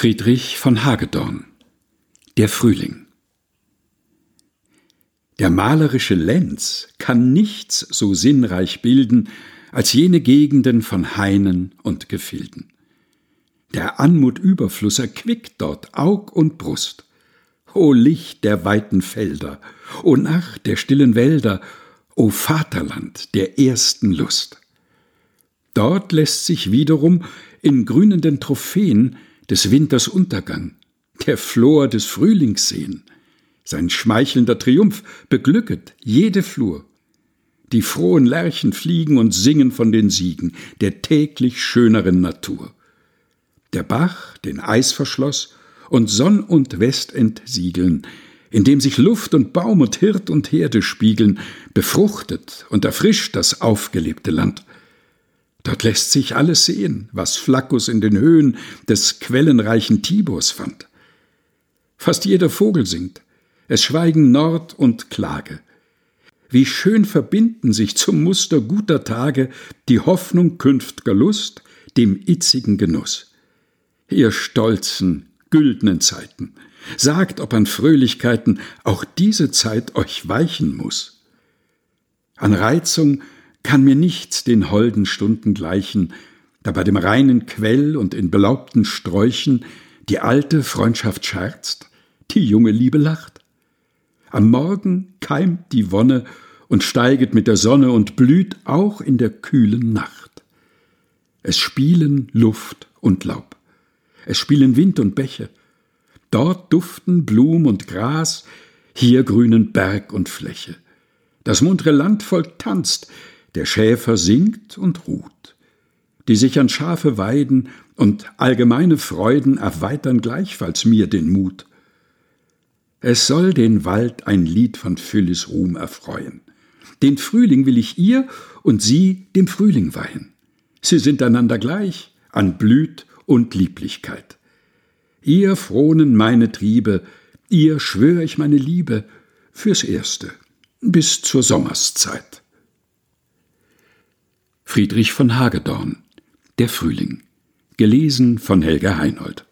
Friedrich von Hagedorn Der Frühling Der malerische Lenz kann nichts so sinnreich bilden als jene Gegenden von Hainen und Gefilden. Der Anmut Überfluss erquickt dort Aug und Brust. O Licht der weiten Felder, o Nacht der stillen Wälder, o Vaterland der ersten Lust. Dort lässt sich wiederum in grünenden Trophäen des Winters Untergang, der Flor des Frühlings sehen. Sein schmeichelnder Triumph beglücket jede Flur. Die frohen Lerchen fliegen und singen von den Siegen der täglich schöneren Natur. Der Bach den Eis verschloss und Sonn und West entsiegeln, indem sich Luft und Baum und Hirt und Herde spiegeln, befruchtet und erfrischt das aufgelebte Land. Dort lässt sich alles sehen, was Flaccus in den Höhen des quellenreichen Tibors fand. Fast jeder Vogel singt, es schweigen Nord und Klage. Wie schön verbinden sich zum Muster guter Tage die Hoffnung künftger Lust dem itzigen Genuss. Ihr stolzen, güldnen Zeiten, sagt, ob an Fröhlichkeiten auch diese Zeit euch weichen muss. An Reizung kann mir nichts den holden Stunden gleichen, da bei dem reinen Quell und in belaubten Sträuchen die alte Freundschaft scherzt, die junge Liebe lacht. Am Morgen keimt die Wonne und steiget mit der Sonne und blüht auch in der kühlen Nacht. Es spielen Luft und Laub, es spielen Wind und Bäche, dort duften Blum und Gras, hier grünen Berg und Fläche. Das muntre Landvolk tanzt, der Schäfer singt und ruht. Die sich an Schafe weiden und allgemeine Freuden erweitern gleichfalls mir den Mut. Es soll den Wald ein Lied von Phyllis Ruhm erfreuen. Den Frühling will ich ihr und sie dem Frühling weihen. Sie sind einander gleich an Blüt und Lieblichkeit. Ihr frohnen meine Triebe, ihr schwör ich meine Liebe fürs Erste bis zur Sommerszeit. Friedrich von Hagedorn Der Frühling. Gelesen von Helga Heinold